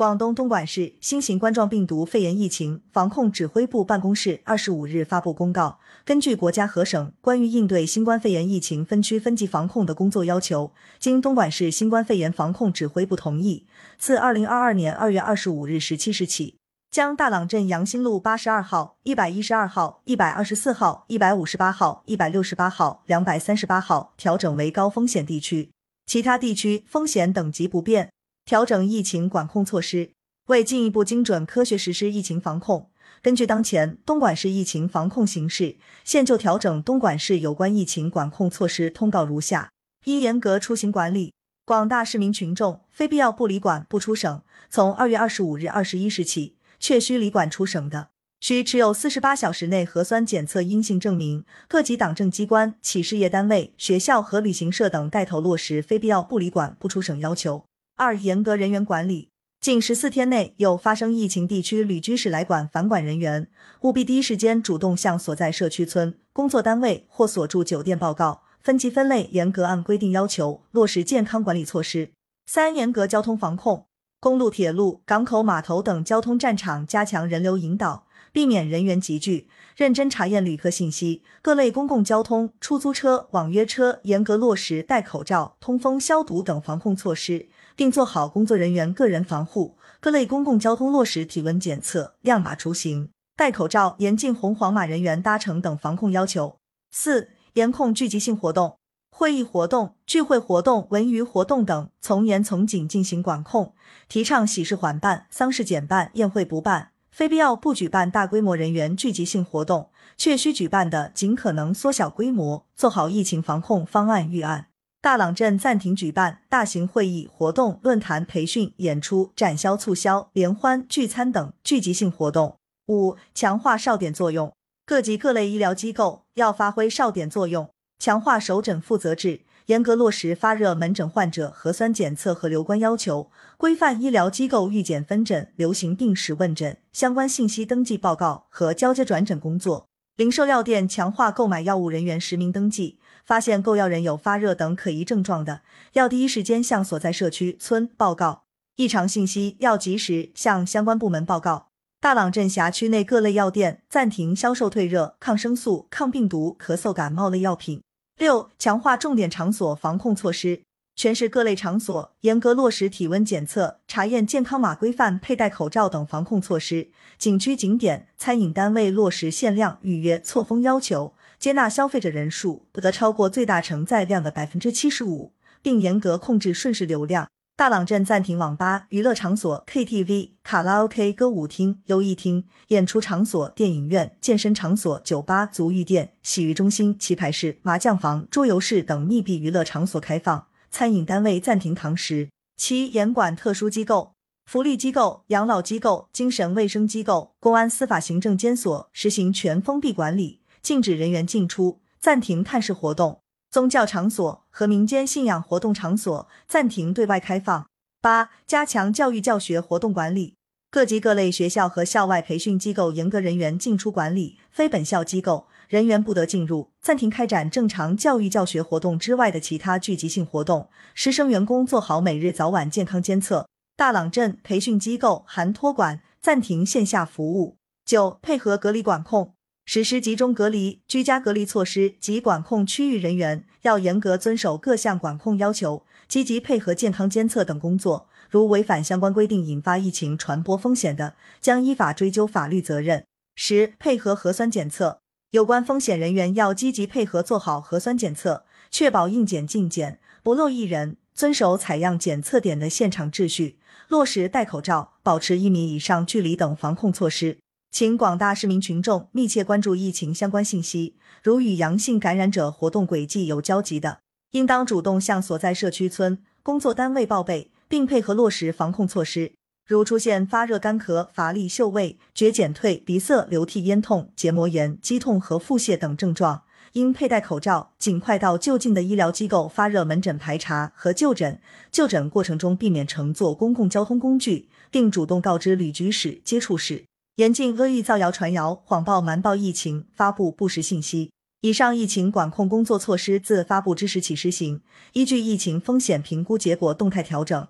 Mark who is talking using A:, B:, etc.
A: 广东东莞市新型冠状病毒肺炎疫情防控指挥部办公室二十五日发布公告，根据国家和省关于应对新冠肺炎疫情分区分级防控的工作要求，经东莞市新冠肺炎防控指挥部同意，自二零二二年二月二十五日十七时起，将大朗镇杨新路八十二号、一百一十二号、一百二十四号、一百五十八号、一百六十八号、两百三十八号调整为高风险地区，其他地区风险等级不变。调整疫情管控措施，为进一步精准科学实施疫情防控，根据当前东莞市疫情防控形势，现就调整东莞市有关疫情管控措施通告如下：一、严格出行管理，广大市民群众非必要不离馆不出省。从二月二十五日二十一时起，确需离馆出省的，需持有四十八小时内核酸检测阴性证明。各级党政机关、企事业单位、学校和旅行社等带头落实非必要不离馆不出省要求。二、严格人员管理，近十四天内有发生疫情地区旅居史来馆返馆人员，务必第一时间主动向所在社区村、工作单位或所住酒店报告，分级分类，严格按规定要求落实健康管理措施。三、严格交通防控，公路、铁路、港口、码头等交通站场加强人流引导，避免人员集聚，认真查验旅客信息。各类公共交通、出租车、网约车严格落实戴口罩、通风、消毒等防控措施。并做好工作人员个人防护，各类公共交通落实体温检测、亮码出行、戴口罩、严禁红黄码人员搭乘等防控要求。四、严控聚集性活动，会议活动、聚会活动、文娱活动等从严从紧进行管控，提倡喜事缓办、丧事减办、宴会不办，非必要不举办大规模人员聚集性活动，确需举办的尽可能缩小规模，做好疫情防控方案预案。大朗镇暂停举办大型会议、活动、论坛、培训、演出、展销、促销、联欢、聚餐等聚集性活动。五、强化哨点作用，各级各类医疗机构要发挥哨点作用，强化首诊负责制，严格落实发热门诊患者核酸检测和留观要求，规范医疗机构预检分诊、流行病史问诊相关信息登记报告和交接转诊工作。零售药店强化购买药物人员实名登记。发现购药人有发热等可疑症状的，要第一时间向所在社区村报告；异常信息要及时向相关部门报告。大朗镇辖区内各类药店暂停销售退热、抗生素、抗病毒、咳嗽感冒类药品。六、强化重点场所防控措施，全市各类场所严格落实体温检测、查验健康码规范、佩戴口罩等防控措施。景区、景点、餐饮单位落实限量预约、错峰要求。接纳消费者人数不得超过最大承载量的百分之七十五，并严格控制瞬时流量。大朗镇暂停网吧、娱乐场所、KTV、卡拉 OK、歌舞厅、游艺厅、演出场所、电影院、健身场所、酒吧、足浴店、洗浴中心、棋牌室、麻将房、桌游室等密闭娱乐场所开放。餐饮单位暂停堂食。七、严管特殊机构、福利机构、养老机构、精神卫生机构、公安司法行政监所实行全封闭管理。禁止人员进出，暂停探视活动；宗教场所和民间信仰活动场所暂停对外开放。八、加强教育教学活动管理，各级各类学校和校外培训机构严格人员进出管理，非本校机构人员不得进入。暂停开展正常教育教学活动之外的其他聚集性活动。师生员工做好每日早晚健康监测。大朗镇培训机构含托管暂停线下服务。九、配合隔离管控。实施集中隔离、居家隔离措施及管控区域人员要严格遵守各项管控要求，积极配合健康监测等工作。如违反相关规定引发疫情传播风险的，将依法追究法律责任。十、配合核酸检测，有关风险人员要积极配合做好核酸检测，确保应检尽检，不漏一人，遵守采样检测点的现场秩序，落实戴口罩、保持一米以上距离等防控措施。请广大市民群众密切关注疫情相关信息，如与阳性感染者活动轨迹有交集的，应当主动向所在社区村、工作单位报备，并配合落实防控措施。如出现发热、干咳、乏力、嗅味觉减退、鼻塞、流涕、咽痛、结膜炎、肌痛和腹泻等症状，应佩戴口罩，尽快到就近的医疗机构发热门诊排查和就诊。就诊过程中避免乘坐公共交通工具，并主动告知旅居史、接触史。严禁恶意造谣传谣、谎报瞒报疫情、发布不实信息。以上疫情管控工作措施自发布之时起施行，依据疫情风险评估结果动态调整。